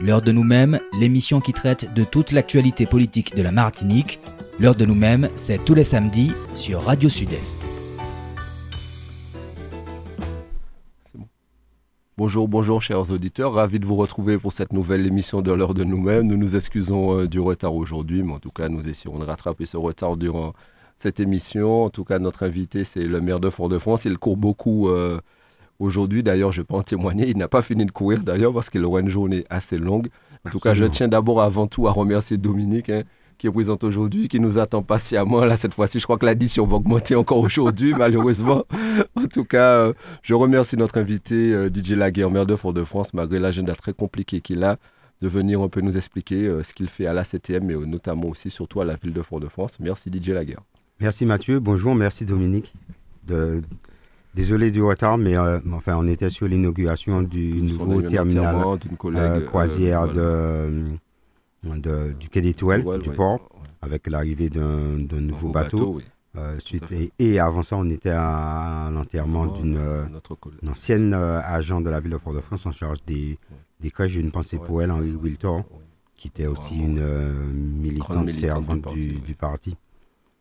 L'heure de nous-mêmes, l'émission qui traite de toute l'actualité politique de la Martinique. L'heure de nous-mêmes, c'est tous les samedis sur Radio Sud-Est. Bonjour, bonjour chers auditeurs, ravi de vous retrouver pour cette nouvelle émission de l'heure de nous-mêmes. Nous nous excusons euh, du retard aujourd'hui, mais en tout cas nous essayerons de rattraper ce retard durant cette émission. En tout cas notre invité c'est le maire de Fort-de-France, il court beaucoup euh, aujourd'hui. D'ailleurs je peux en témoigner, il n'a pas fini de courir d'ailleurs parce qu'il aura une journée assez longue. En tout cas je tiens d'abord avant tout à remercier Dominique. hein, qui est présent aujourd'hui, qui nous attend patiemment. Là, cette fois-ci, je crois que l'addition va augmenter encore aujourd'hui, malheureusement. En tout cas, euh, je remercie notre invité, euh, DJ Laguerre, maire de Fort-de-France, malgré l'agenda très compliqué qu'il a, de venir un peu nous expliquer euh, ce qu'il fait à la CTM, mais euh, notamment aussi, surtout à la ville de Fort-de-France. Merci DJ Laguerre. Merci Mathieu, bonjour, merci Dominique. De- Désolé du retard, mais euh, enfin, on était sur l'inauguration du nouveau terminal collègue, euh, euh, croisière voilà. de, de- du quai des du ouais. port, Ouais. avec l'arrivée d'un nouveau Au bateau. suite, et, et avant ça, on était à l'enterrement Oh, d'une ancienne agent de la ville de Fort-de-France en charge des, des crèches. J'ai une pensée pour elle, Henri Wiltor, Ouais. qui était aussi une militante fervente du parti, du.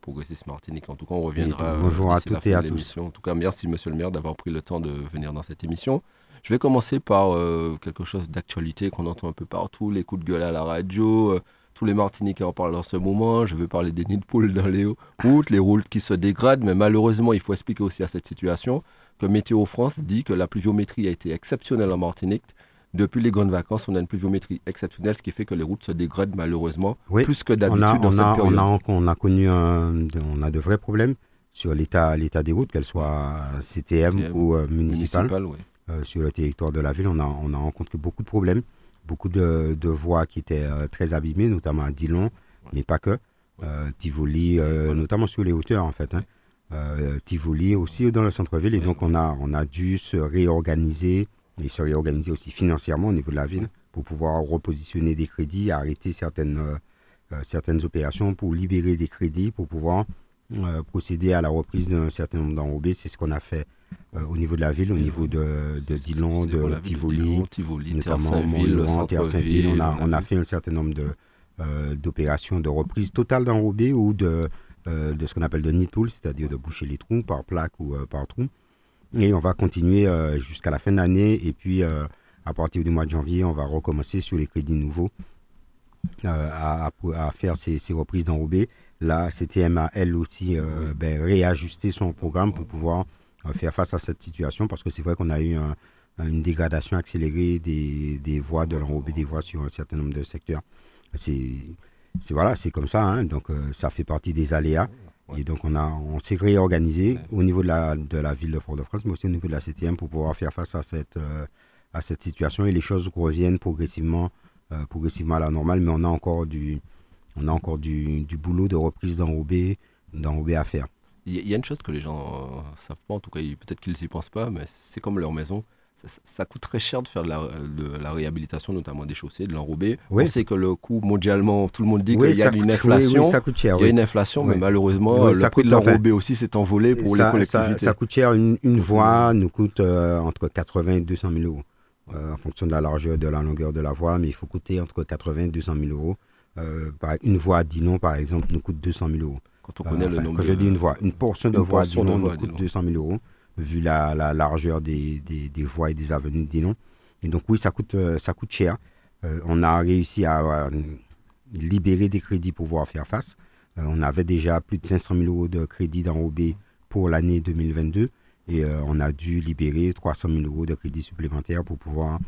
Parti. Progressiste Martinique. En tout cas, on reviendra. Bonjour à toutes et à tous. En tout cas, merci, monsieur le maire, d'avoir pris le temps de venir dans cette émission. Je vais commencer par euh, quelque chose d'actualité qu'on entend un peu partout, les coups de gueule à la radio. euh, tous les Martiniquais en parlent en ce moment. Je veux parler des nids de poules dans les routes, les routes qui se dégradent. Mais malheureusement, il faut expliquer aussi à cette situation que Météo France dit que la pluviométrie a été exceptionnelle en Martinique. Depuis les grandes vacances, on a une pluviométrie exceptionnelle, ce qui fait que les routes se dégradent malheureusement Oui, plus que On d'habitude dans on, cette a, période. on, a, on a connu un, de- on a de vrais problèmes sur l'état des routes, qu'elles soient CTM, CTM, ou euh, municipales. Municipal, oui. Euh, sur le territoire de la ville, on a, on a rencontré beaucoup de problèmes, beaucoup de, de voies qui étaient euh, très abîmées, notamment à Dillon, mais pas que. Tivoli, notamment sur les hauteurs en fait. Hein. Tivoli aussi dans le centre-ville. Et donc on a, on a dû se réorganiser et se réorganiser aussi financièrement au niveau de la ville pour pouvoir repositionner des crédits, arrêter certaines, euh, euh, certaines opérations pour libérer des crédits, pour pouvoir euh, procéder à la reprise d'un certain nombre d'enrobés. C'est ce qu'on a fait euh, au niveau de la ville, au niveau de, de Dillon, de Tivoli, notamment Mont-Laurent, Terre-Saint-Ville. On a, on a fait un certain nombre de, d'opérations de reprise totale d'enrobés ou de, de ce qu'on appelle de nid c'est-à-dire de boucher les trous par plaque ou par trou. Et on va continuer euh, jusqu'à la fin de l'année. Et puis, euh, à partir du mois de janvier, on va recommencer sur les crédits nouveaux euh, à, faire ces, reprises d'enrobés. La CTM a, elle aussi, ben, réajusté son programme pour pouvoir faire face à cette situation parce que c'est vrai qu'on a eu un- une dégradation accélérée des, voies de l'enrobé des voies sur un certain nombre de secteurs. C'est voilà, comme ça, hein, donc ça fait partie des aléas. Et donc on, on s'est réorganisé au niveau de la, de la ville de Fort-de-France, mais aussi au niveau de la CTM pour pouvoir faire face à cette, euh, à cette situation et les choses reviennent progressivement, euh, progressivement à la normale, mais on a encore du, on a encore du, du boulot de reprise d'enrobé, à faire. Il y, y a une chose que les gens euh, savent pas, en tout cas, peut-être qu'ils n'y pensent pas, mais c'est comme leur maison. Ça, ça coûte très cher de faire de la, de la réhabilitation, notamment des chaussées, de l'enrober. Oui. On sait que le coût mondialement, tout le monde dit Oui, qu'il y a une coûte- inflation. oui, ça coûte cher. Il y a une inflation, mais malheureusement, le ça prix de coûte, enfin, l'enrobé aussi s'est envolé pour ça, les collectivités. Ça, ça coûte cher. Une, une voie nous coûte euh, entre 80 et 200 000 euros. euh, en fonction de la largeur, de la longueur de la voie, mais il faut coûter entre 80 et 200 000 euros. Euh, une voie à Dinon, par exemple, nous coûte 200 000 euros. Quand on connaît le nombre quand je dis une voie, une portion de Une voie à de Dinon voie nous coûte Dinon. 200 000 euros, vu la, la largeur des, des, des voies et des avenues Dinon. Et donc oui, ça coûte, euh, ça coûte cher. Euh, on a réussi à libérer des crédits pour pouvoir faire face. Euh, on avait déjà plus de 500 000 euros de crédits d'enrobé pour l'année 2022 et on a dû libérer 300 000 euros de crédits supplémentaires pour pouvoir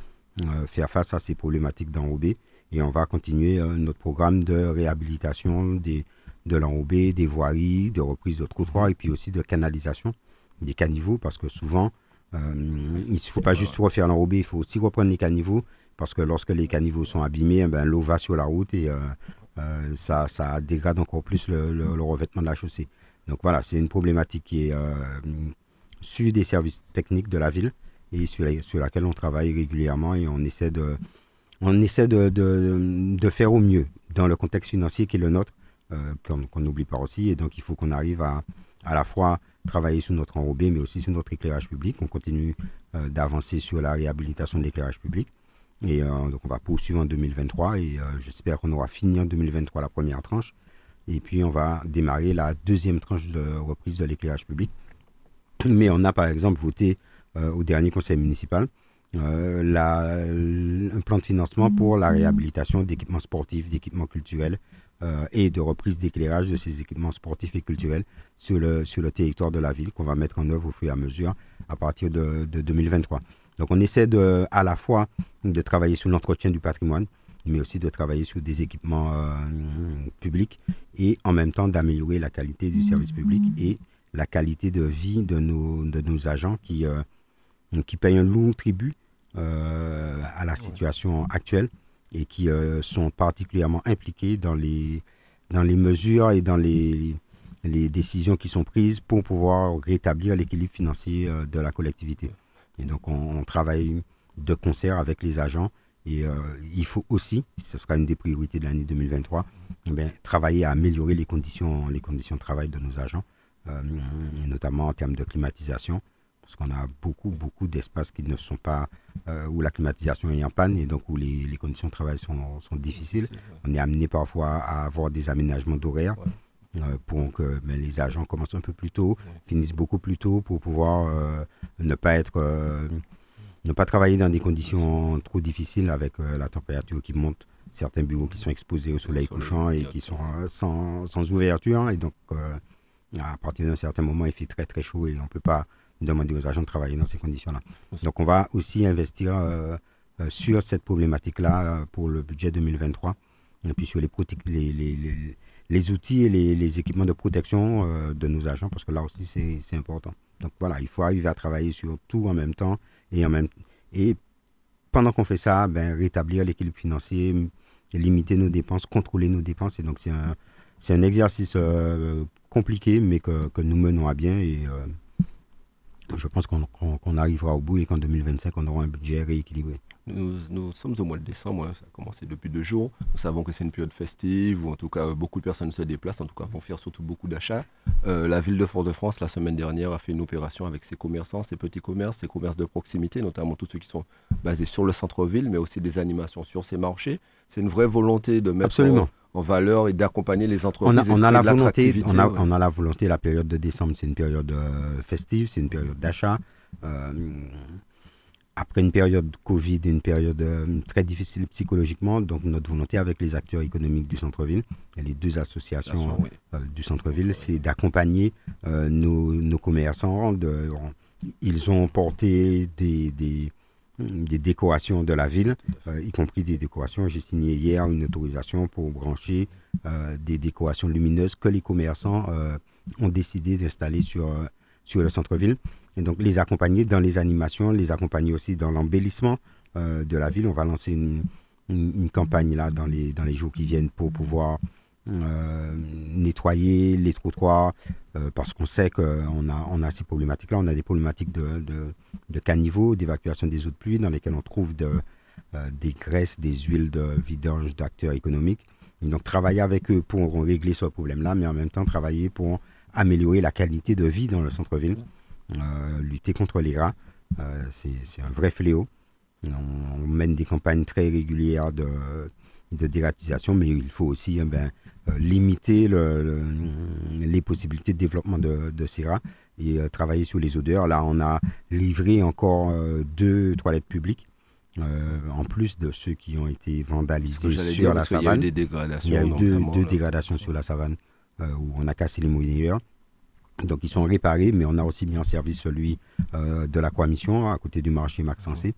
faire face à ces problématiques d'enrobé. Et on va continuer notre programme de réhabilitation des, de l'enrobé, des voiries, de reprise de trottoirs et puis aussi de canalisation des caniveaux parce que souvent, euh, il ne faut pas juste refaire l'enrobé, il faut aussi reprendre les caniveaux parce que lorsque les caniveaux sont abîmés, eh ben, l'eau va sur la route et euh, euh, ça, ça dégrade encore plus le, revêtement de la chaussée. Donc voilà, c'est une problématique qui est sur des services techniques de la ville et sur, la- sur laquelle on travaille régulièrement et on essaie de, on essaie de, de, faire au mieux dans le contexte financier qui est le nôtre, qu'on qu'on n'oublie pas aussi. Et donc il faut qu'on arrive à à la fois travailler sur notre enrobé, mais aussi sur notre éclairage public. On continue euh, d'avancer sur la réhabilitation de l'éclairage public. Et donc on va poursuivre en 2023 et j'espère qu'on aura fini en 2023 la première tranche. Et puis on va démarrer la deuxième tranche de reprise de l'éclairage public. Mais on a par exemple voté au dernier conseil municipal un plan de financement pour la réhabilitation d'équipements sportifs, d'équipements culturels euh, et de reprise d'éclairage de ces équipements sportifs et culturels sur le, sur le territoire de la ville qu'on va mettre en œuvre au fur et à mesure à partir de, 2023. Donc on essaie de, à la fois de travailler sur l'entretien du patrimoine, mais aussi de travailler sur des équipements euh, publics et en même temps d'améliorer la qualité du service public et la qualité de vie de nos, de nos agents qui, euh, qui payent un lourd tribut à la situation actuelle et qui euh, sont particulièrement impliqués dans les, dans les mesures et dans les, les décisions qui sont prises pour pouvoir rétablir l'équilibre financier euh, de la collectivité. Et donc on, travaille de concert avec les agents et euh, il faut aussi, ce sera une des priorités de l'année 2023, eh travailler à améliorer les conditions, les conditions de travail de nos agents, notamment en termes de climatisation, parce qu'on a beaucoup, beaucoup d'espaces qui ne sont pas, euh, où la climatisation est en panne et donc où les, les conditions de travail sont, sont difficiles. On est amené parfois à avoir des aménagements d'horaire euh, pour que ben, les agents commencent un peu plus tôt, finissent beaucoup plus tôt pour pouvoir euh, ne pas être, ne pas travailler dans des conditions trop difficiles avec la température qui monte. Certains bureaux qui sont exposés au soleil couchant et qui sont sans, sans ouverture et donc à partir d'un certain moment il fait très très chaud et on ne peut pas demander aux agents de travailler dans ces conditions-là. Donc on va aussi investir euh, euh, sur cette problématique-là euh, pour le budget 2023, et puis sur les, les, les, les outils et les, équipements de protection de nos agents, parce que là aussi c'est important. Donc voilà, il faut arriver à travailler sur tout en même temps et, en même, et pendant qu'on fait ça, ben, rétablir l'équilibre financier, limiter nos dépenses, contrôler nos dépenses. Et donc c'est un, un exercice compliqué, mais que, que, nous menons à bien et je pense qu'on arrivera au bout et qu'en 2025, on aura un budget rééquilibré. Nous, sommes au mois de décembre, hein, ça a commencé depuis deux jours. Nous savons que c'est une période festive où en tout cas beaucoup de personnes se déplacent, en tout cas vont faire surtout beaucoup d'achats. Euh, la ville de Fort-de-France, la semaine dernière, a fait une opération avec ses commerçants, ses petits commerces, ses commerces de proximité, notamment tous ceux qui sont basés sur le centre-ville, mais aussi des animations sur ces marchés. C'est une vraie volonté de mettre Absolument en valeur et d'accompagner les entreprises. On a, la volonté, on a, on a, la volonté, la période de décembre, c'est une période euh, festive, c'est une période d'achat. Euh, après une période Covid, une période euh, très difficile psychologiquement, donc notre volonté avec les acteurs économiques du centre-ville, et les deux associations du centre-ville, c'est d'accompagner nos, nos, commerçants. De, ils ont porté des, des des décorations de la ville, euh, y compris des décorations. J'ai signé hier une autorisation pour brancher euh, des décorations lumineuses que les commerçants euh, ont décidé d'installer sur, sur le centre-ville. Et donc les accompagner dans les animations, les accompagner aussi dans l'embellissement de la ville. On va lancer une, une, campagne là dans les, dans les jours qui viennent pour pouvoir nettoyer les trottoirs, parce qu'on sait qu'on a, on a ces problématiques-là. On a des problématiques de, de caniveaux, d'évacuation des eaux de pluie, dans lesquels on trouve de, euh, des graisses, des huiles de vidange d'acteurs économiques. Et donc travailler avec eux pour régler ce problème-là, mais en même temps travailler pour améliorer la qualité de vie dans le centre-ville, euh, lutter contre les rats. Euh, c'est un vrai fléau. On, mène des campagnes très régulières de, de dératisation, mais il faut aussi eh ben, limiter le, les possibilités de développement de, de ces rats et euh, travailler sur les odeurs. Là, on a livré encore euh, deux toilettes publiques. Euh, en plus de ceux qui ont été vandalisés sur la savane. Il y a eu y a eu deux, dégradations sur la savane où on a cassé les mouillères. Donc ils sont réparés, mais on a aussi mis en service celui de la Mission à côté du marché Maxencé.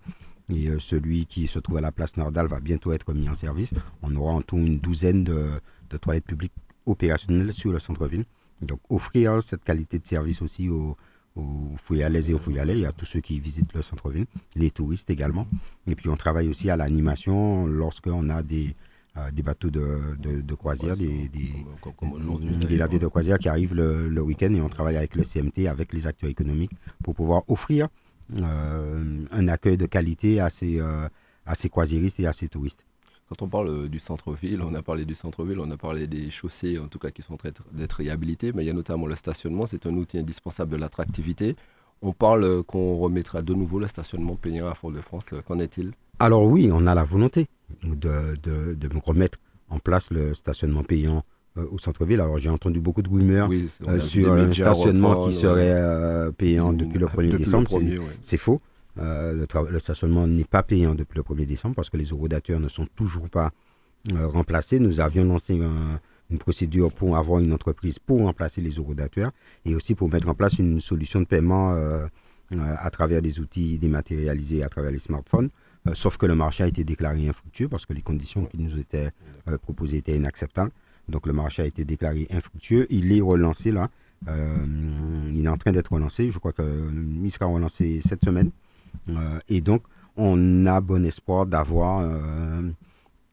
Et celui qui se trouve à la place Nordal va bientôt être mis en service. On aura en tout une douzaine de, de toilettes publiques opérationnelles sur le centre-ville. Donc offrir cette qualité de service aussi aux, aux et aux Fouillalais, à tous ceux qui visitent le centre-ville, les touristes également. Et puis on travaille aussi à l'animation lorsqu'on a des, euh, des bateaux de, de, croisière, des, des, navires de croisière qui arrivent le, le week-end et on travaille avec le CMT, avec les acteurs économiques pour pouvoir offrir euh, un accueil de qualité à ces, euh, à ces croisiéristes et à ces touristes. Quand on parle euh, du centre-ville, on a parlé du centre-ville, on a parlé des chaussées, en tout cas qui sont train d'être réhabilitées, mais il y a notamment le stationnement, c'est un outil indispensable de l'attractivité. On parle qu'on remettra de nouveau le stationnement payant à Fort-de-France. Qu'en est-il? Alors oui, on a la volonté de, de, de remettre en place le stationnement payant euh, au centre-ville. Alors j'ai entendu beaucoup de rumeurs euh, sur un stationnement qui serait euh, payant depuis le 1er décembre. C'est faux. Le, le, stationnement n'est pas payant depuis le 1er décembre parce que les eurodateurs ne sont toujours pas remplacés. Nous avions lancé une procédure pour avoir une entreprise pour remplacer les eurodateurs et aussi pour mettre en place une solution de paiement à travers des outils dématérialisés à travers les smartphones. Sauf que le marché a été déclaré infructueux parce que les conditions qui nous étaient proposées étaient inacceptables. Donc le marché a été déclaré infructueux. Il est relancé là. Euh, il est en train d'être relancé. Je crois qu'il sera relancé cette semaine. Euh, et donc, on a bon espoir d'avoir euh,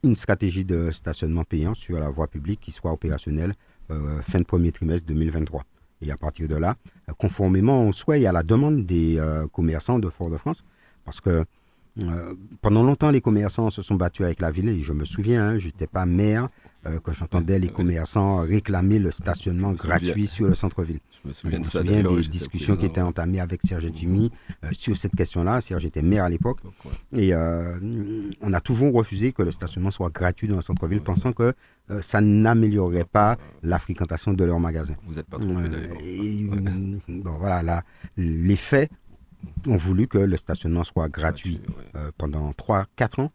une stratégie de stationnement payant sur la voie publique qui soit opérationnelle fin de premier trimestre 2023. Et à partir de là, conformément au souhait et à la demande des commerçants de Fort-de-France, parce que pendant longtemps, les commerçants se sont battus avec la ville. Et je me souviens, hein, je n'étais pas maire, euh, que j'entendais les commerçants réclamer le stationnement gratuit sur le centre-ville. Je me souviens, des discussions qui étaient entamées avec Serge Jimmy euh, sur cette question-là. Serge était maire à l'époque. Et euh, on a toujours refusé que le stationnement soit gratuit dans le centre-ville, pensant que ça n'améliorerait pas la fréquentation de leurs magasins. Vous n'êtes pas trompé d'ailleurs. Bon, voilà, faits ont voulu que le stationnement soit gratuit pendant 3-4 ans.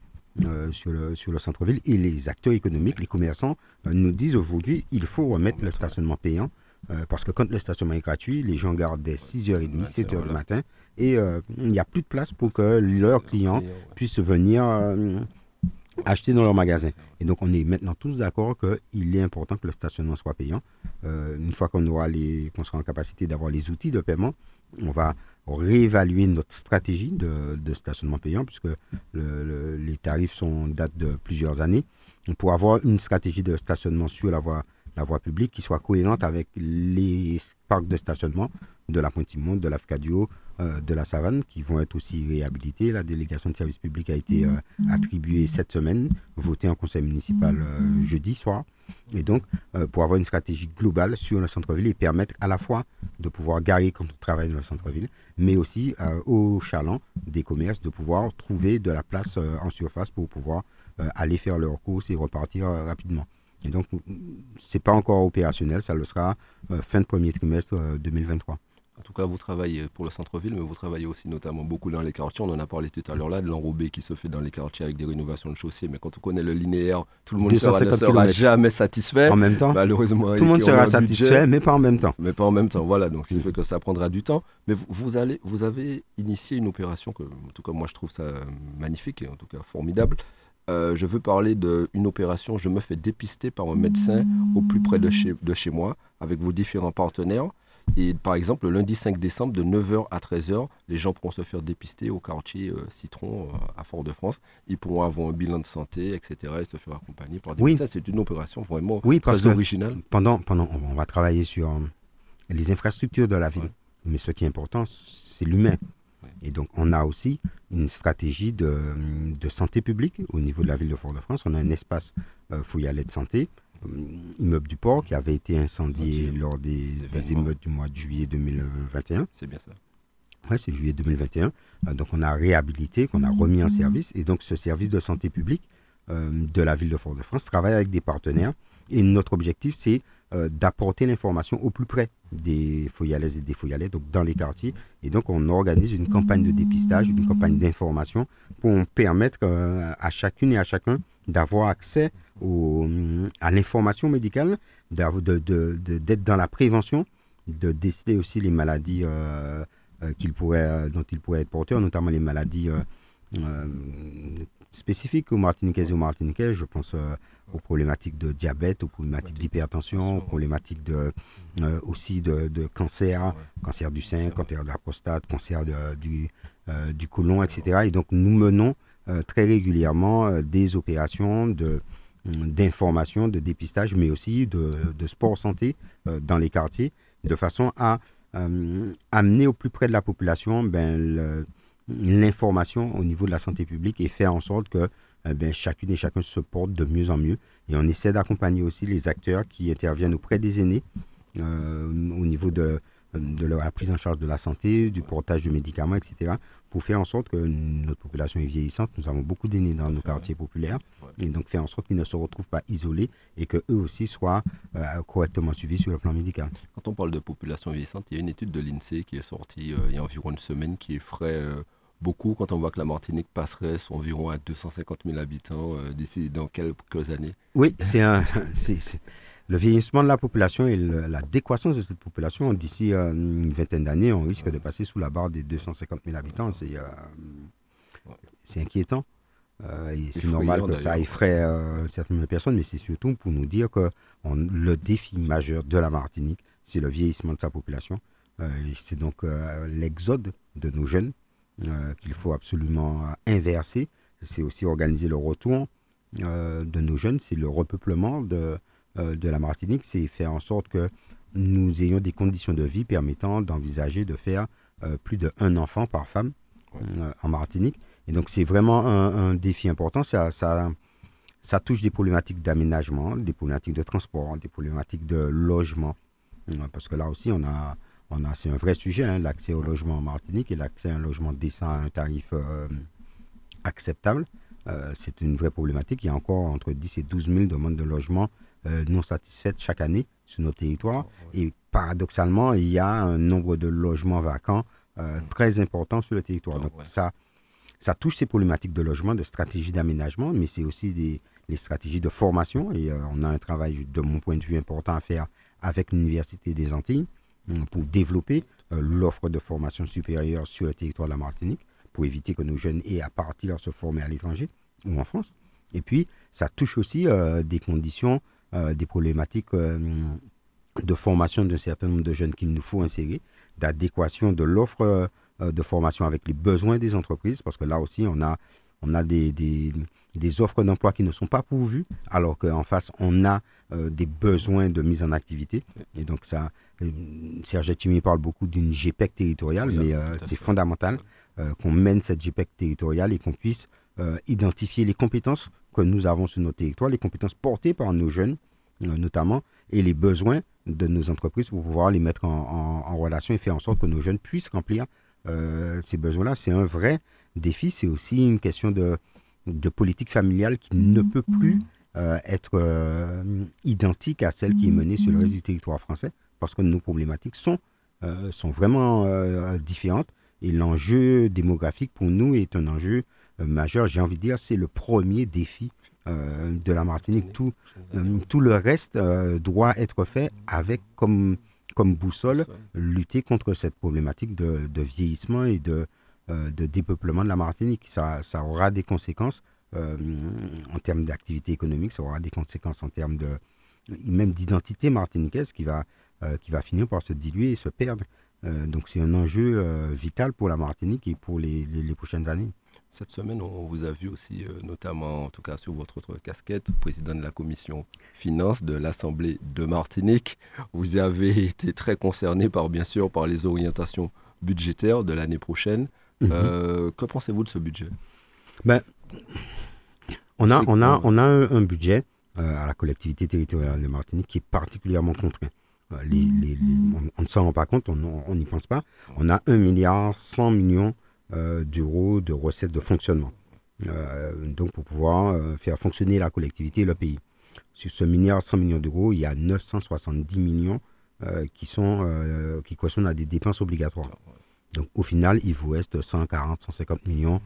Euh, sur le, sur le centre-ville. Et les acteurs économiques, les commerçants, euh, nous disent aujourd'hui il faut remettre le stationnement payant. Euh, parce que quand le stationnement est gratuit, les gens gardent dès 6h30, 7h du matin. Et il n'y a plus de place pour que leurs clients puissent venir acheter dans leur magasin. Et donc, on est maintenant tous d'accord qu'il est important que le stationnement soit payant. une fois qu'on aura les, qu'on sera en capacité d'avoir les outils de paiement, on va réévaluer notre stratégie de, stationnement payant, puisque les tarifs sont datent de plusieurs années, pour avoir une stratégie de stationnement sur la voie, la voie publique qui soit cohérente avec les parcs de stationnement de la Pointe-Simon, de l'Afcadio, euh, de la Savane, qui vont être aussi réhabilités. La délégation de service public a été euh, attribuée cette semaine, votée en conseil municipal euh, jeudi soir. Et donc, pour avoir une stratégie globale sur le centre-ville et permettre à la fois de pouvoir garer quand on travaille dans le centre-ville, mais aussi euh, aux chalands des commerces de pouvoir trouver de la place euh, en surface pour pouvoir aller faire leurs courses et repartir rapidement. Et donc, ce n'est pas encore opérationnel, ça le sera fin de premier trimestre 2023. En tout cas, vous travaillez pour le centre-ville, mais vous travaillez aussi notamment beaucoup dans les quartiers. On en a parlé tout à l'heure là, de l'enrobé qui se fait dans les quartiers avec des rénovations de chaussées. Mais quand on connaît le linéaire, tout le monde sera, ne sera jamais satisfait. En même temps. Malheureusement. Tout le monde sera satisfait, mais pas en même temps. Mais pas en même temps, voilà. Donc, ce qui fait que ça prendra du temps. Mais vous, allez, vous avez initié une opération que, en tout cas, moi, je trouve ça magnifique et en tout cas formidable. Euh, je veux parler d'une opération, je me fais dépister par un médecin au plus près de chez, de chez moi, avec vos différents partenaires. Et par exemple, le lundi 5 décembre, de 9h à 13h, les gens pourront se faire dépister au quartier euh, Citron euh, à Fort-de-France. Ils pourront avoir un bilan de santé, etc. et se faire accompagner par des oui. médecins. C'est une opération vraiment oui, très originale. Pendant, pendant, on va travailler sur euh, les infrastructures de la ville. Mais ce qui est important, c'est l'humain. Et donc, on a aussi une stratégie de, de, santé publique au niveau de la ville de Fort-de-France. On a un espace euh, fouillalais de santé immeuble du port qui avait été incendié lors des, émeutes du mois de juillet 2021. C'est bien ça. Oui, c'est juillet 2021. Euh, donc on a réhabilité, qu'on a remis en service. Et donc ce service de santé publique euh, de la ville de Fort-de-France travaille avec des partenaires. Et notre objectif, c'est d'apporter l'information au plus près des foyalaises et des foyalais, donc dans les quartiers. Et donc on organise une campagne de dépistage, une campagne d'information pour permettre à chacune et à chacun d'avoir accès à l'information médicale, d'être de, dans la prévention, de déceler aussi les maladies euh, euh, pourrait, euh, dont il pourrait être porteur, notamment les maladies spécifiques aux Martiniquais et aux Martiniquais. Je pense aux problématiques de diabète, aux problématiques d'hypertension, aux problématiques de, aussi de, cancer, cancer du sein, cancer de la prostate, cancer du, du côlon, etc. Et donc nous menons très régulièrement des opérations de d'information, de dépistage, mais aussi de, sport santé euh, dans les quartiers, de façon à euh, amener au plus près de la population ben, l'information au niveau de la santé publique et faire en sorte que euh, ben, chacune et chacun se porte de mieux en mieux. Et on essaie d'accompagner aussi les acteurs qui interviennent auprès des aînés au niveau de, de la prise en charge de la santé, du portage de médicaments, etc., pour faire en sorte que notre population est vieillissante. Nous avons beaucoup d'aînés dans nos quartiers populaires. Et donc faire en sorte qu'ils ne se retrouvent pas isolés et qu'eux aussi soient euh, correctement suivis sur le plan médical. Quand on parle de population vieillissante, il y a une étude de l'INSEE qui est sortie euh, il y a environ une semaine qui effraie euh, beaucoup quand on voit que la Martinique passerait environ à 250 000 habitants d'ici dans quelques années. Oui, c'est un, le vieillissement de la population et la décroissance de cette population, d'ici euh, une vingtaine d'années, on risque de passer sous la barre des 250 000 habitants. C'est euh, inquiétant. Euh, et c'est normal que ça effraie certaines personnes, mais c'est surtout pour nous dire que le défi majeur de la Martinique, c'est le vieillissement de sa population. c'est donc l'exode de nos jeunes qu'il faut absolument inverser. C'est aussi organiser le retour de nos jeunes, c'est le repeuplement de, euh, de la Martinique, c'est faire en sorte que nous ayons des conditions de vie permettant d'envisager de faire euh, plus de un enfant par femme euh, en Martinique. Et donc c'est vraiment un, défi important. Ça, ça, touche des problématiques d'aménagement, des problématiques de transport, des problématiques de logement. Parce que là aussi, on a, on a, c'est un vrai sujet, hein, l'accès au logement en Martinique et l'accès à un logement décent à un tarif acceptable. c'est une vraie problématique. Il y a encore entre 10 et 12 000 demandes de logement euh, non satisfaites chaque année sur nos territoires. Et paradoxalement, il y a un nombre de logements vacants euh, très important sur le territoire. Donc ça, ça touche ces problématiques de logement, de stratégie d'aménagement, mais c'est aussi des, les stratégies de formation. Et euh, on a un travail, de mon point de vue, important à faire avec l'Université des Antilles pour développer l'offre de formation supérieure sur le territoire de la Martinique, pour éviter que nos jeunes aient à partir se former à l'étranger ou en France. Et puis, ça touche aussi des conditions euh, des problématiques euh, de formation d'un certain nombre de jeunes qu'il nous faut insérer, d'adéquation de l'offre euh, de formation avec les besoins des entreprises, parce que là aussi, on a, on a des, des, des offres d'emploi qui ne sont pas pourvues, alors qu'en face, on a des besoins de mise en activité. Et donc, ça, Serge Timi parle beaucoup d'une GPEC territoriale, mais c'est fondamental qu'on mène cette GPEC territoriale et qu'on puisse identifier les compétences que nous avons sur nos territoires, les compétences portées par nos jeunes euh, notamment, et les besoins de nos entreprises pour pouvoir les mettre en, relation et faire en sorte que nos jeunes puissent remplir euh, ces besoins-là. C'est un vrai défi. C'est aussi une question de, de, politique familiale qui ne peut plus euh, être identique à celle qui est menée sur le reste du territoire français parce que nos problématiques sont, sont vraiment différentes. Et l'enjeu démographique pour nous est un enjeu euh, majeur, j'ai envie de dire, c'est le premier défi euh, de la Martinique. Tout, euh, tout le reste doit être fait avec comme, comme boussole lutter contre cette problématique de, de vieillissement et de, de dépeuplement de la Martinique. Ça, ça aura des conséquences en termes d'activité économique, ça aura des conséquences en termes de même d'identité martiniquaise qui va, qui va finir par se diluer et se perdre. donc c'est un enjeu vital pour la Martinique et pour les, les prochaines années. Cette semaine, on vous a vu aussi, euh, notamment en tout cas sur votre autre casquette, président de la commission finance de l'Assemblée de Martinique. Vous avez été très concerné par, bien sûr, par les orientations budgétaires de l'année prochaine. Mhm. Euh, que pensez-vous de ce budget? Ben, on, a, on, a, on a un, budget euh, à la collectivité territoriale de Martinique qui est particulièrement contraint. Les, on, ne s'en rend pas compte, on n'y pense pas. On a 1 milliard 100 millions d'euros de recettes de fonctionnement. Euh, donc pour pouvoir euh, faire fonctionner la collectivité et le pays. Sur ce milliard 100 millions d'euros, il y a 970 millions qui, sont, qui correspondent à des dépenses obligatoires. Donc au final, il vous reste 140, 150 millions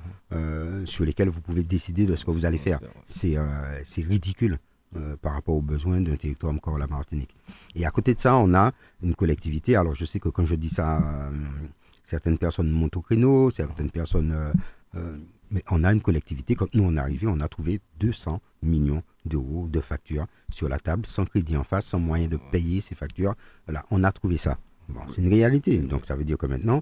sur lesquels vous pouvez décider de ce que vous allez faire. C'est ridicule par rapport aux besoins d'un territoire comme la Martinique. Et à côté de ça, on a une collectivité. Alors je sais que quand je dis ça, certaines personnes montent au créneau, certaines personnes... Euh, euh, mais on a une collectivité, quand nous on est arrivé, on a trouvé 200 millions d'euros de factures sur la table, sans crédit en face, sans moyen de payer ces factures. Voilà, on a trouvé ça. C'est une réalité. Donc ça veut dire que maintenant,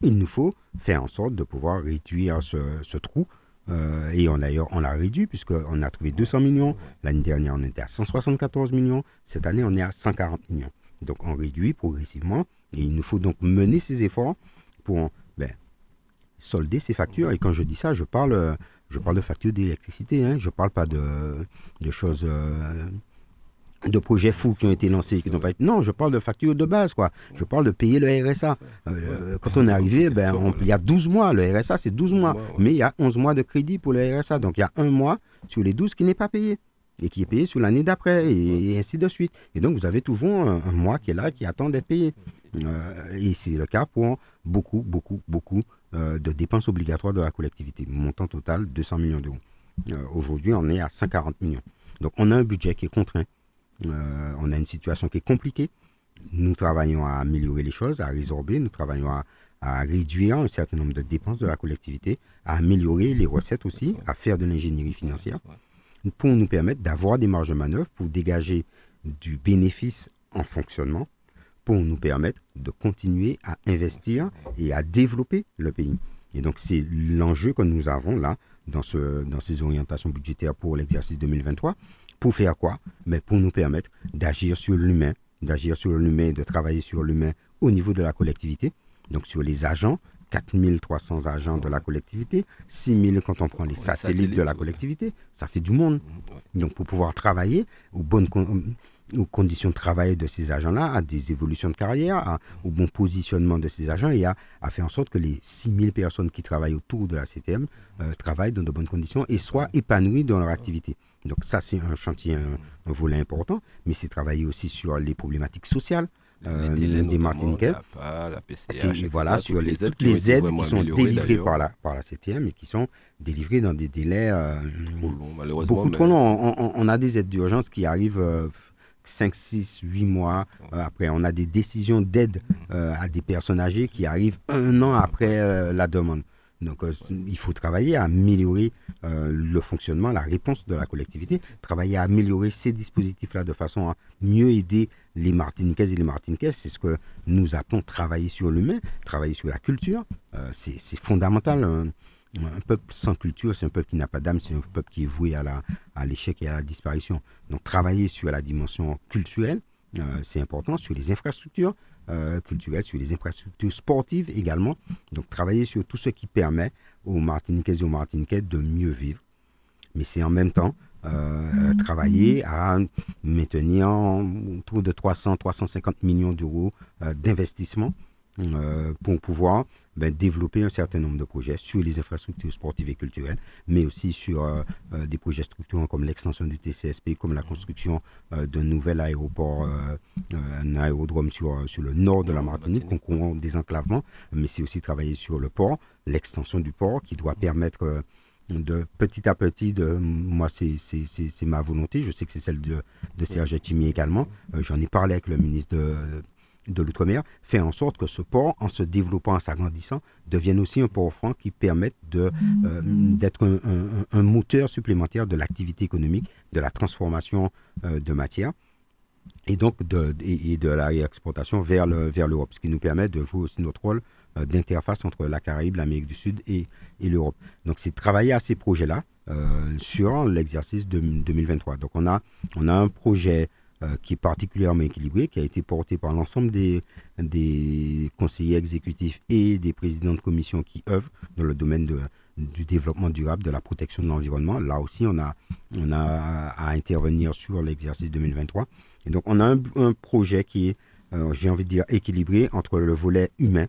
il nous faut faire en sorte de pouvoir réduire ce, trou. Euh, et on, d'ailleurs, on l'a réduit puisqu'on a trouvé 200 millions. L'année dernière, on était à 174 millions. Cette année, on est à 140 millions. Donc on réduit progressivement. Et il nous faut donc mener ces efforts pour ben, solder ces factures. Et quand je dis ça, je parle, je parle de factures d'électricité. Hein. Je ne parle pas de, de choses euh, de projets fous qui ont été lancés, qui n'ont pas été... Non, je parle de factures de base, quoi. Je parle de payer le RSA. Euh, quand on est arrivé, ben, il y a 12 mois. Le RSA, c'est 12 mois. Mais il y a 11 mois de crédit pour le RSA. Donc, il y a un mois sur les 12 qui n'est pas payé. Et qui est payé sur l'année d'après, et, ainsi de suite. Et donc, vous avez toujours un, mois qui est là, qui attend d'être payé. Euh, et c'est le cas pour beaucoup, beaucoup, beaucoup euh, de dépenses obligatoires de la collectivité. Montant total, 200 millions d'euros. Aujourd'hui, on est à 140 millions. Donc, on a un budget qui est contraint euh, on a une situation qui est compliquée. Nous travaillons à améliorer les choses, à résorber, nous travaillons à, réduire un certain nombre de dépenses de la collectivité, à améliorer les recettes aussi, à faire de l'ingénierie financière, pour nous permettre d'avoir des marges de manœuvre, pour dégager du bénéfice en fonctionnement, pour nous permettre de continuer à investir et à développer le pays. Et donc c'est l'enjeu que nous avons là dans, ce, dans ces orientations budgétaires pour l'exercice 2023. Pour faire quoi? Mais Pour nous permettre d'agir sur l'humain, d'agir sur l'humain, de travailler sur l'humain au niveau de la collectivité, donc sur les agents, 4300 agents de la collectivité, 6000 quand on prend les satellites de la collectivité, ça fait du monde. Mmh, donc pour pouvoir travailler aux bonnes aux conditions de travail de ces agents-là, à des évolutions de carrière, au bon positionnement de ces agents et à, faire en sorte que les 6000 personnes qui travaillent autour de la CTM euh, travaillent dans de bonnes conditions et soient épanouies dans leur activité. Donc ça, c'est un chantier, un, volet important, mais c'est travailler aussi sur les problématiques sociales. Euh, des Martiniquais. voilà, sur les, toutes les aides qui sont délivrées par la, par la CTM et qui sont délivrées dans des délais euh, beaucoup trop longs. On, a des aides d'urgence qui arrivent 5, 6, 8 mois euh, après. On a des décisions d'aide à des personnes âgées qui arrivent un an après la demande. Donc, euh, il faut travailler à améliorer euh, le fonctionnement, la réponse de la collectivité, travailler à améliorer ces dispositifs-là de façon à mieux aider les Martiniquaises et les Martiniquais. C'est ce que nous appelons travailler sur l'humain, travailler sur la culture. Euh, c'est fondamental. Un, peuple sans culture, c'est un peuple qui n'a pas d'âme, c'est un peuple qui est voué à l'échec et à la disparition. Donc, travailler sur la dimension culturelle, c'est important, sur les infrastructures, euh, culturelle, sur les infrastructures sportives également. Donc travailler sur tout ce qui permet aux Martiniquais et aux Martiniquais de mieux vivre. Mais c'est en même temps euh, travailler à maintenir autour de 300-350 millions d'euros euh, d'investissement pour pouvoir ben, développer un certain nombre de projets sur les infrastructures sportives et culturelles, mais aussi sur euh, euh, des projets structurants comme l'extension du TCSP, comme la construction euh, d'un nouvel aéroport, un aérodrome sur, sur le nord de la Martinique, concourant des enclavements, mais c'est aussi travailler sur le port, l'extension du port qui doit permettre de petit à petit, de, moi c'est ma volonté, je sais que c'est celle de, de Serge Timi également, j'en ai parlé avec le ministre de de l'outre-mer, fait en sorte que ce port, en se développant, en s'agrandissant, devienne aussi un port franc qui permette euh, d'être un, moteur supplémentaire de l'activité économique, de la transformation euh, de matière et donc de, et, de la réexportation vers l'Europe, vers ce qui nous permet de jouer aussi notre rôle euh, d'interface entre la Caraïbe, l'Amérique du Sud et, et l'Europe. Donc c'est travailler à ces projets-là sur l'exercice de 2023. Donc on a, on a un projet euh, qui est particulièrement équilibré, qui a été porté par l'ensemble des, des conseillers exécutifs et des présidents de commission qui œuvrent dans le domaine du développement durable, de la protection de l'environnement. Là aussi, on a, on a à intervenir sur l'exercice 2023. Et donc, on a un, projet qui est, euh, j'ai envie de dire, équilibré entre le volet humain,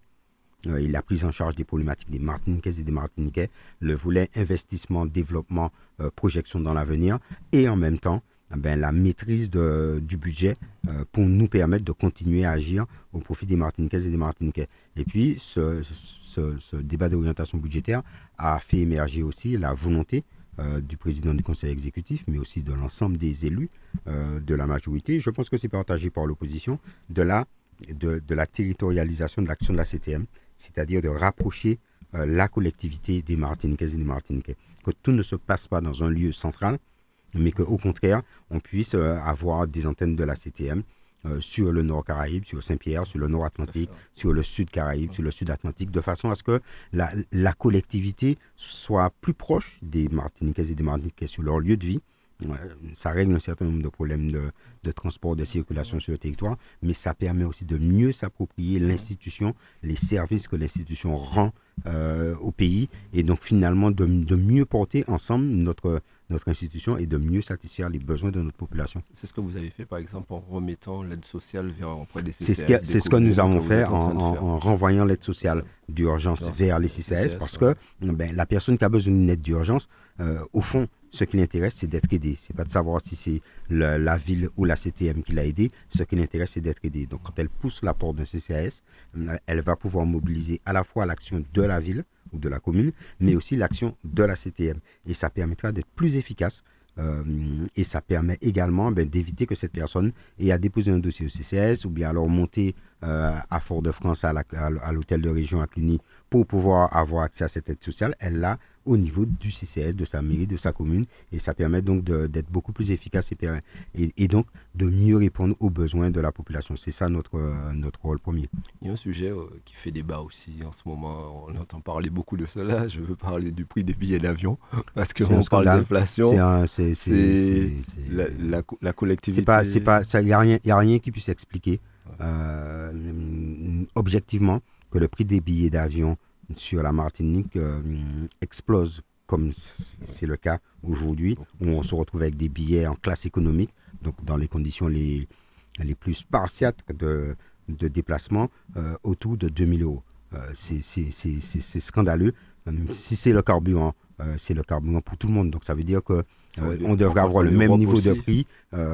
euh, et la prise en charge des problématiques des Martiniquais et des Martiniquais, le volet investissement, développement, projection dans l'avenir, et en même temps ben, la maîtrise de, du budget euh, pour nous permettre de continuer à agir au profit des Martiniquais et des Martiniquais. Et puis, ce, ce, ce débat d'orientation budgétaire a fait émerger aussi la volonté euh, du président du conseil exécutif, mais aussi de l'ensemble des élus euh, de la majorité. Je pense que c'est partagé par l'opposition de la, de, de, la territorialisation de l'action de la CTM, c'est-à-dire de rapprocher la collectivité des Martiniquais et des Martiniquais. Que tout ne se passe pas dans un lieu central, mais qu'au contraire, on puisse euh, avoir des antennes de la CTM euh, sur le nord Caraïbe, sur Saint-Pierre, sur le nord Atlantique, sur le sud Caraïbe, sur le sud Atlantique, de façon à ce que la, la collectivité soit plus proche des Martiniquais et des Martiniquais sur leur lieu de vie. Ça règle un certain nombre de problèmes de, de transport, de circulation sur le territoire, mais ça permet aussi de mieux s'approprier l'institution, les services que l'institution rend euh, au pays, et donc finalement de, de mieux porter ensemble notre, notre institution et de mieux satisfaire les besoins de notre population. C'est ce que vous avez fait, par exemple, en remettant l'aide sociale vers auprès des CCAS. C'est ce, que, nous avons fait en, renvoyant l'aide sociale d'urgence vers les CCAS, parce que ben, la personne qui a besoin d'une aide d'urgence, euh, au fond, ce qui l'intéresse, c'est d'être aidé. C'est pas de savoir si c'est la ville ou la CTM qui l'a aidé. Ce qui l'intéresse, c'est d'être aidé. Donc, quand elle pousse la porte d'un CCAS, elle va pouvoir mobiliser à la fois l'action de la ville ou de la commune, mais aussi l'action de la CTM. Et ça permettra d'être plus efficace. Euh, et ça permet également ben, d'éviter que cette personne ait à déposer un dossier au CCS ou bien alors monter euh, à Fort-de-France à l'hôtel de région à Cluny pour pouvoir avoir accès à cette aide sociale. Elle l'a au niveau du CCS, de sa mairie, de sa commune. Et ça permet donc d'être beaucoup plus efficace et, et, donc de mieux répondre aux besoins de la population. C'est ça notre, euh, notre rôle premier. Il y a un sujet euh, qui fait débat aussi en ce moment. On entend parler beaucoup de cela. Je veux parler du prix des billets d'avion parce qu'on parle d'inflation. C'est la, la, la, collectivité. Il n'y a, a, rien qui puisse expliquer euh, objectivement que le prix des billets d'avion sur la Martinique euh, explose, comme c'est le cas aujourd'hui, où on se retrouve avec des billets en classe économique, donc dans les conditions les, les plus spartiates de, de déplacement, euh, autour de 2000 euros. Euh, c'est scandaleux. Si c'est le carburant, c'est le carburant pour tout le monde. Donc ça veut dire que on devrait avoir le même niveau de prix,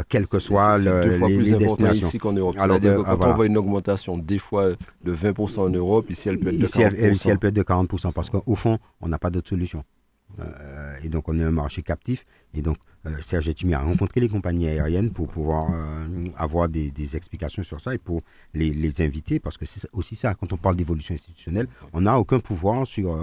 quel que soit le, les, les destinations. Ici qu'en Europe. Alors, quand on voit une augmentation des fois de 20% en Europe, ici elle peut être de 40%. Elle, ici elle peut être de 40% parce qu'au fond, on n'a pas d'autre solution. Euh, et donc on est un marché captif. Et donc euh, Serge Etimi a rencontré les compagnies aériennes pour pouvoir euh, avoir des, des, explications sur ça et pour les, les inviter, parce que c'est aussi ça, quand on parle d'évolution institutionnelle, on n'a aucun pouvoir sur,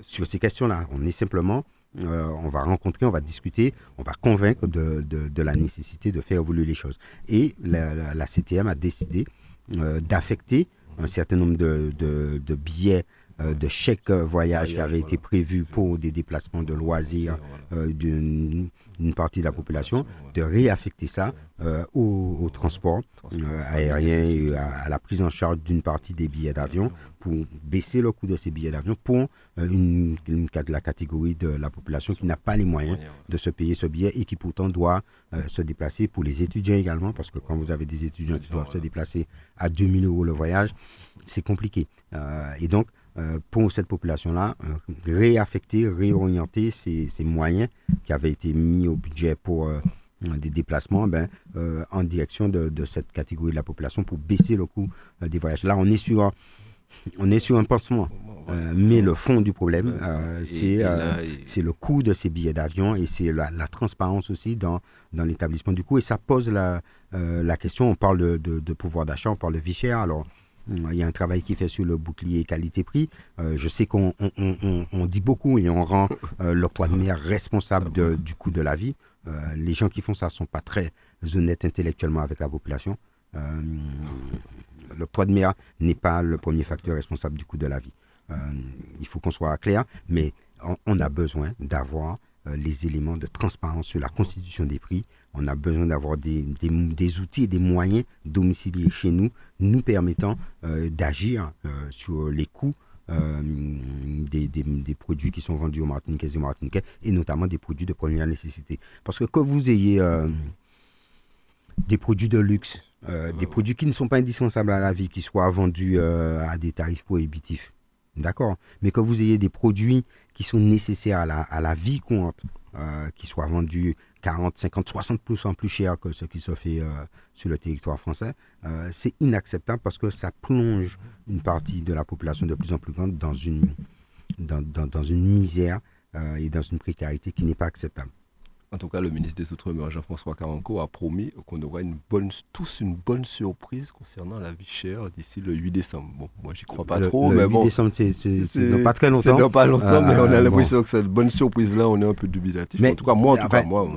sur ces questions-là. On est simplement on va rencontrer, on va discuter, on va convaincre de, de, de, la nécessité de faire évoluer les choses. Et la, la, CTM a décidé d'affecter un certain nombre de, de billets euh, de chèques voyage qui avait été prévu pour des déplacements de loisirs euh, d'une partie de la population, de réaffecter ça euh, au, transport aérien et à, la prise en charge d'une partie des billets d'avion pour baisser le coût de ces billets d'avion pour une, une, la catégorie de la population qui n'a pas les moyens de se payer ce billet et qui pourtant doit se déplacer pour les étudiants également parce que quand vous avez des étudiants qui doivent se déplacer à 2000 euros le voyage, c'est compliqué. et donc, euh, pour cette population-là, euh, réaffecter, réorienter ces, moyens qui avaient été mis au budget pour euh, des déplacements ben, en direction de, cette catégorie de la population pour baisser le coût des voyages. Là, on est sur un, on est sur un pansement. mais le fond du problème, c'est c'est le coût de ces billets d'avion et c'est la, transparence aussi dans, dans l'établissement du coût. Et ça pose la, la question, on parle de, de pouvoir d'achat, on parle de vie chère. Alors, il y a un travail qui fait sur le bouclier qualité-prix. Euh, je sais qu'on on, dit beaucoup et on rend euh, l'octroi de mer responsable du coût de la vie. Euh, les gens qui font ça ne sont pas très honnêtes intellectuellement avec la population. l'octroi de mer n'est pas le premier facteur responsable du coût de la vie. il faut qu'on soit clair, mais on a besoin d'avoir les éléments de transparence sur la constitution des prix on a besoin d'avoir des, des, outils et des moyens domiciliés chez nous, nous permettant euh, d'agir euh, sur les coûts euh, des, des, produits qui sont vendus aux Martiniquais et aux Martiniquais, et notamment des produits de première nécessité. Parce que que vous ayez des produits de luxe, des produits qui ne sont pas indispensables à la vie, qui soient vendus à des tarifs prohibitifs, d'accord? Mais que vous ayez des produits qui sont nécessaires à la, à la vie courante, qui soient vendus 40, 50, 60% plus cher que ce qui se fait euh, sur le territoire français, euh, c'est inacceptable parce que ça plonge une partie de la population de plus en plus grande dans une, misère euh, et dans une précarité qui n'est pas acceptable. En tout cas, le ministre des Outre-mer, Jean-François Caranco, a promis qu'on aura une bonne, tous une bonne surprise concernant la vie chère d'ici le 8 décembre. Bon, moi, j'y crois pas trop, le mais 8 décembre, c'est pas très longtemps. C'est pas longtemps, mais on a l'impression que cette bonne surprise-là, on est un peu dubitatif. Mais, en tout cas, moi, en tout cas, moi.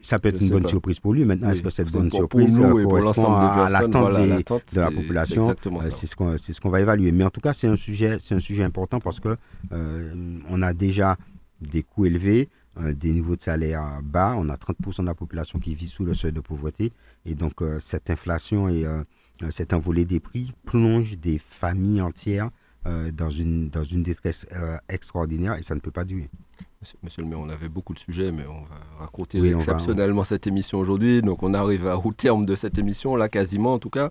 ça peut être une bonne surprise pour lui. Maintenant, est-ce que cette bonne surprise euh, correspond à, l'attente de la population euh, C'est ce qu'on ce qu'on va évaluer. Mais en tout cas, c'est un sujet un sujet important parce que euh, on a déjà des coûts élevés. Euh, des niveaux de salaire bas. On a 30% de la population qui vit sous le seuil de pauvreté. Et donc, euh, cette inflation et euh, cet envolé des prix plonge des familles entières dans, une, dans une détresse extraordinaire et ça ne peut pas durer. Monsieur, le maire, on avait beaucoup de sujets, mais on va raconter exceptionnellement cette émission aujourd'hui. Donc on arrive au terme de cette émission, là quasiment en tout cas.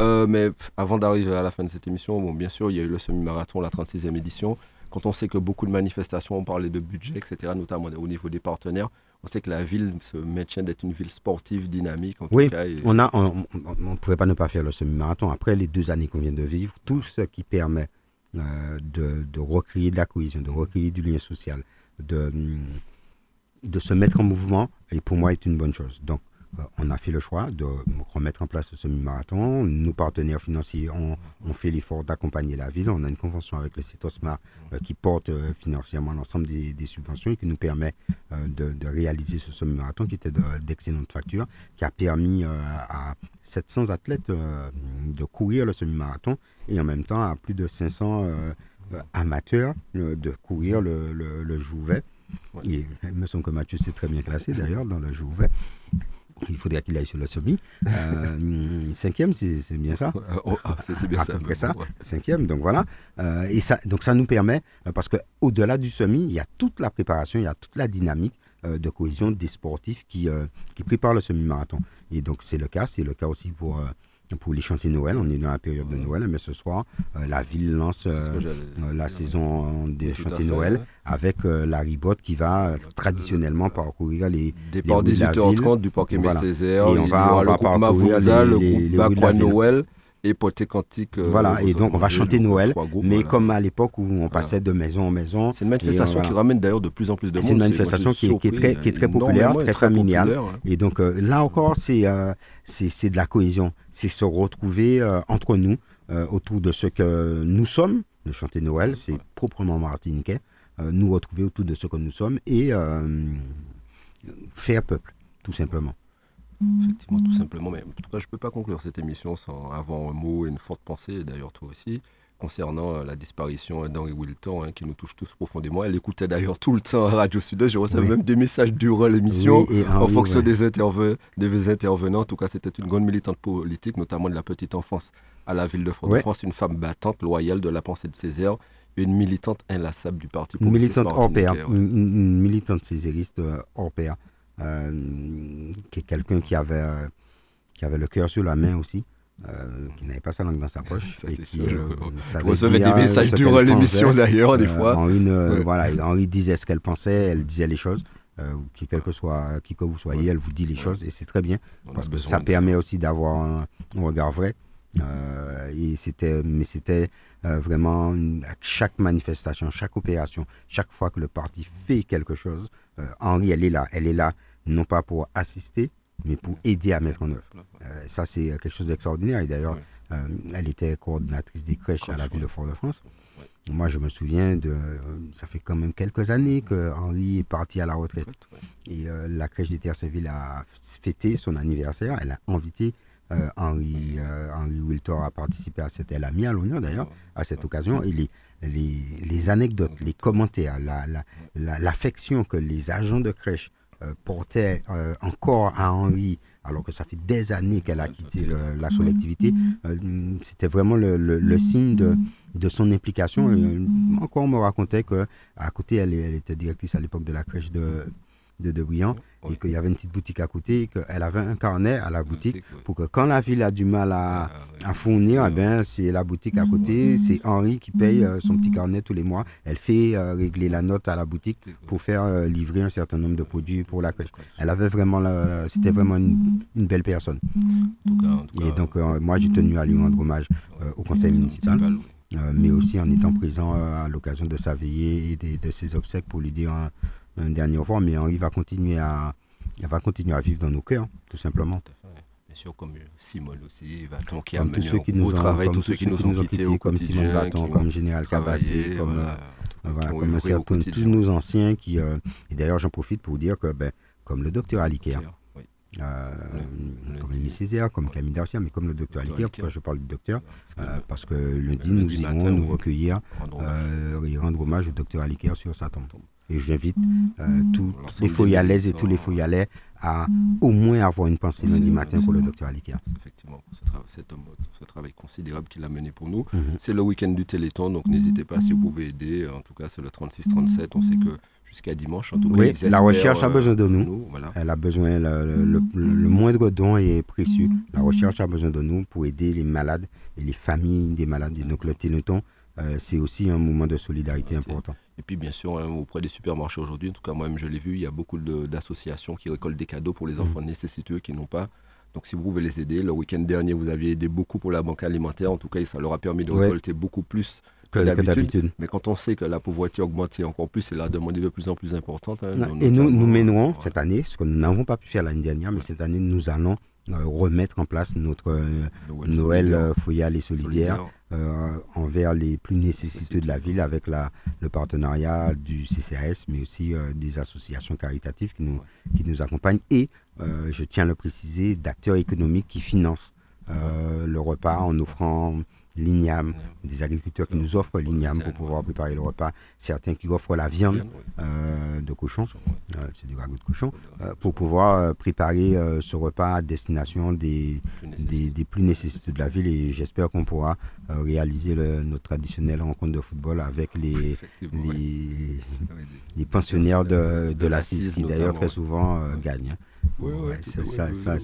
Euh, mais avant d'arriver à la fin de cette émission, bon, bien sûr, il y a eu le semi-marathon, la 36e édition. Quand on sait que beaucoup de manifestations ont parlé de budget, etc., notamment au niveau des partenaires, on sait que la ville se maintient d'être une ville sportive, dynamique. En oui, tout cas, on a, on ne pouvait pas ne pas faire le semi-marathon. Après les deux années qu'on vient de vivre, tout ce qui permet euh, de, de, recréer de la cohésion, de recréer du lien social, de, de se mettre en mouvement, et pour moi, est une bonne chose. Donc, on a fait le choix de remettre en place ce semi-marathon. Nos partenaires financiers ont, fait l'effort d'accompagner la ville. On a une convention avec le CETOSMA euh, qui porte financièrement l'ensemble des, subventions et qui nous permet de, réaliser ce semi-marathon qui était d'excellente facture, qui a permis à 700 athlètes de courir le semi-marathon et en même temps à plus de 500 euh, amateurs euh, de courir le, le, Jouvet. Et il me semble que Mathieu s'est très bien classé d'ailleurs dans le Jouvet. Il faudrait qu'il aille sur le semi. Euh, cinquième, c'est bien ça. Oh, ah, c'est bien ça. ça. Cinquième, donc voilà. et ça, donc ça nous permet, parce qu'au-delà du semi, il y a toute la préparation, il y a toute la dynamique de cohésion des sportifs qui, qui préparent le semi-marathon. Et donc c'est le cas, c'est le cas aussi pour pour les chantiers Noël. On est dans la période de Noël, mais ce soir, euh, la ville lance euh, euh, la saison des chantiers Noël avec la ribote qui va traditionnellement parcourir les Départ des 18h30 du parc Césaire. Et on va, on va parcourir le groupe Noël et porter cantique. voilà, et donc on va chanter Noël, mais comme à l'époque où on passait de maison en maison. C'est une manifestation qui ramène d'ailleurs de plus en plus de monde. C'est une manifestation qui, est très, qui est très populaire, très, familiale. Et donc là encore, c'est c'est de la cohésion c'est se retrouver euh, entre nous euh, autour de ce que nous sommes. Le chanter Noël, c'est proprement martiniquais. Euh, nous retrouver autour de ce que nous sommes et faire peuple, tout simplement. Effectivement, tout simplement. Mais en tout cas, je ne peux pas conclure cette émission sans avoir un mot et une forte pensée, d'ailleurs toi aussi, concernant la disparition d'Henri Wilton, hein, qui nous touche tous profondément. Elle écoutait d'ailleurs tout le temps à Radio Sud-Est. Je recevais même des messages durant l'émission en fonction des, des, intervenants. En tout cas, c'était une grande militante politique, notamment de la petite enfance à la ville de Fort-de-France, une femme battante, loyale de la pensée de Césaire, une militante inlassable du Parti Une militante hors pair, une, militante césariste euh, hors pair, euh, qui est quelqu'un qui avait, euh, qui avait le cœur sur la main aussi. Euh, qui n'avait pas sa langue dans sa poche. et qui, euh, recevait des messages durant l'émission d'ailleurs, des euh, fois. Henri, voilà, Henri disait ce qu'elle pensait, elle disait les choses. qui, quel que soit, qui que vous soyez, elle vous dit les choses et c'est très bien parce que ça permet aussi d'avoir un, regard vrai. et c'était, mais c'était vraiment à chaque manifestation, chaque opération, chaque fois que le parti fait quelque chose, Henri, elle est là, elle est là non pas pour assister, mais pour aider à mettre en œuvre. Euh, ça, c'est quelque chose d'extraordinaire. Et d'ailleurs, euh, elle était coordinatrice des crèches à la ville de Fort-de-France. Moi, je me souviens de. Ça fait quand même quelques années que Henri est parti à la retraite. Et euh, la crèche des Terres Saint-Ville a fêté son anniversaire. Elle a invité Henri, Henri Wiltor à participer à cette. Elle a mis à l'honneur d'ailleurs à cette occasion. Et les, les, anecdotes, les commentaires, l'affection la, la, que les agents de crèche euh, portait euh, encore à Henri, alors que ça fait des années qu'elle a quitté la collectivité, euh, c'était vraiment le, le, signe de, de, son implication. encore, on me racontait qu'à côté, elle, était directrice à l'époque de la crèche de, de, de et qu'il y avait une petite boutique à côté qu'elle avait un carnet à la boutique pour que quand la ville a du mal à, ah, à fournir, eh ben, c'est la boutique à côté, c'est Henri qui paye euh, son petit carnet tous les mois. Elle fait euh, régler la note à la boutique pour faire euh, livrer un certain nombre de produits pour la crèche. Elle avait vraiment, c'était vraiment une, belle personne. et donc, moi, j'ai tenu à lui rendre hommage au conseil municipal. mais aussi en étant présent à l'occasion de sa veillée et de, de, ses obsèques pour lui dire une dernière fois, mais il va continuer à, va continuer à vivre dans nos cœurs, tout simplement. Bien sûr, comme Simone aussi, Vaton qui a mené tous ceux qui nous travail, tous ceux qui nous ont quittés, comme Simone Vaton, comme Général Cabassé, comme, voilà, comme certains, tous nos anciens qui, euh, et d'ailleurs j'en profite pour dire que, ben, comme le docteur Aliker, euh, comme Amy Césaire, comme Camille Darcia, mais comme le docteur Aliker. Pourquoi je parle du docteur euh, Parce que lundi, nous irons nous recueillir et rendre hommage au docteur Aliker sur sa tombe. Et j'invite euh, mm. tous les foyalaises et tous les foyalais à au moins avoir une pensée lundi matin pour le docteur Alikia. Effectivement, pour ce, ce, travail considérable qu'il a mené pour nous. Mm-hmm. C'est le week-end du Téléthon, donc n'hésitez pas si vous pouvez aider. En tout cas, c'est le 36-37. On sait que jusqu'à dimanche. En tout Oui, cas, ils la recherche a euh, besoin de de nous. voilà. Elle a besoin, le, le- le- le moindre don est précieux. La recherche a besoin de nous pour aider les malades et les familles des malades. Et donc le Téléthon, euh, c'est aussi un moment de solidarité important. Et puis bien sûr, hein, auprès des supermarchés aujourd'hui, en tout cas moi-même je l'ai vu, il y a beaucoup d'associations qui récoltent des cadeaux pour les enfants nécessiteux qui n'ont pas. Donc si vous pouvez les aider, le week-end dernier vous aviez aidé beaucoup pour la banque alimentaire, en tout cas ça leur a permis de Ouais. récolter beaucoup plus Que, d'habitude. Mais quand on sait que la pauvreté augmente encore plus et la demande est de plus en plus importante. hein, Et nous, nous mènerons cette année, ce que nous n'avons pas pu faire l'année dernière, mais cette année, nous allons remettre en place notre euh, Noël Noël euh, foyal et solidaire, solidaire. euh, envers les plus nécessiteux de la ville avec la, le partenariat du CCAS, mais aussi euh, des associations caritatives qui nous, qui nous accompagnent. Et, euh, je tiens à le préciser, d'acteurs économiques qui financent euh, le repas en offrant l'igname, des agriculteurs qui nous offrent l'igname pour pouvoir préparer le repas, certains qui offrent la viande euh, de cochon, euh, c'est du ragoût de cochon, euh, pour pouvoir préparer ce repas à destination des, Plus des, des plus nécessiteux de la ville. Et j'espère qu'on pourra réaliser le- notre traditionnelle rencontre de football avec les, pensionnaires de, de De la l'Assise, CIS qui d'ailleurs très souvent gagnent. Oui, oui, Ouais, c'est ça- ça,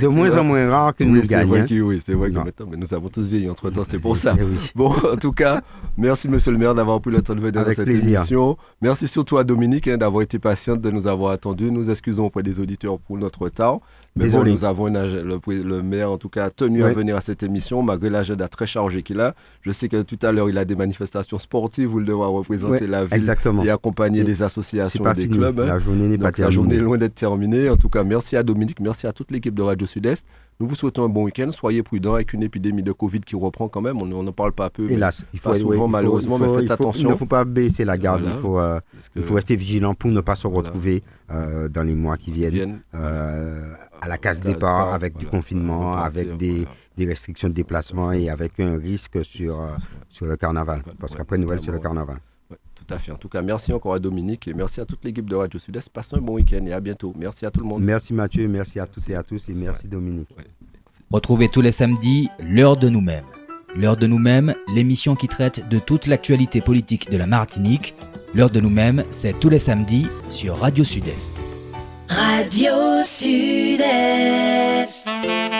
de moins en moins rare que Oui, nous gagnons. vrai que oui, c'est vrai que maintenant, mais nous avons tous vieilli entre temps, c'est pour ça. Bon, en tout cas, merci Monsieur le maire d'avoir pris le temps de venir dans cette plaisir. émission. Merci surtout à Dominique hein, d'avoir été patiente, de nous avoir attendus. Nous excusons auprès des auditeurs pour notre retard. Mais Désolé. bon, nous avons une le, maire, en tout cas, tenu à venir à cette émission, malgré l'agenda très chargé qu'il a. Je sais que tout à l'heure, il a des manifestations sportives où il devra représenter la ville Exactement. et accompagner des associations et des fini. clubs. hein. La journée n'est pas Donc la journée est terminée. loin d'être terminée. En tout cas, merci à Dominique, merci à toute l'équipe de Radio Sud-Est. Nous vous souhaitons un bon week-end. Soyez prudents avec une épidémie de Covid qui reprend quand même. On n'en parle pas peu. Hélas, il faut, souvent, faut- malheureusement, il faut- mais faites il faut- attention. Il ne faut pas baisser la garde. Voilà. Il, faut, euh, il faut rester vigilant pour ne pas se Voilà. retrouver euh, dans les mois qui viennent viennent euh, à la case départ départ, avec du confinement, avec des, restrictions de déplacement et avec un risque sur, sur le carnaval. Parce qu'après Noël, c'est le carnaval. À fait. En tout cas, merci encore à Dominique et merci à toute l'équipe de Radio Sud-Est. Passez un bon week-end et à bientôt. Merci à tout le monde. Merci Mathieu, merci à toutes et à tous et merci Dominique. Ouais, merci. Retrouvez tous les samedis l'heure de nous-mêmes. L'heure de nous-mêmes, l'émission qui traite de toute l'actualité politique de la Martinique. L'heure de nous-mêmes, c'est tous les samedis sur Radio Sud-Est. Radio Sud-Est.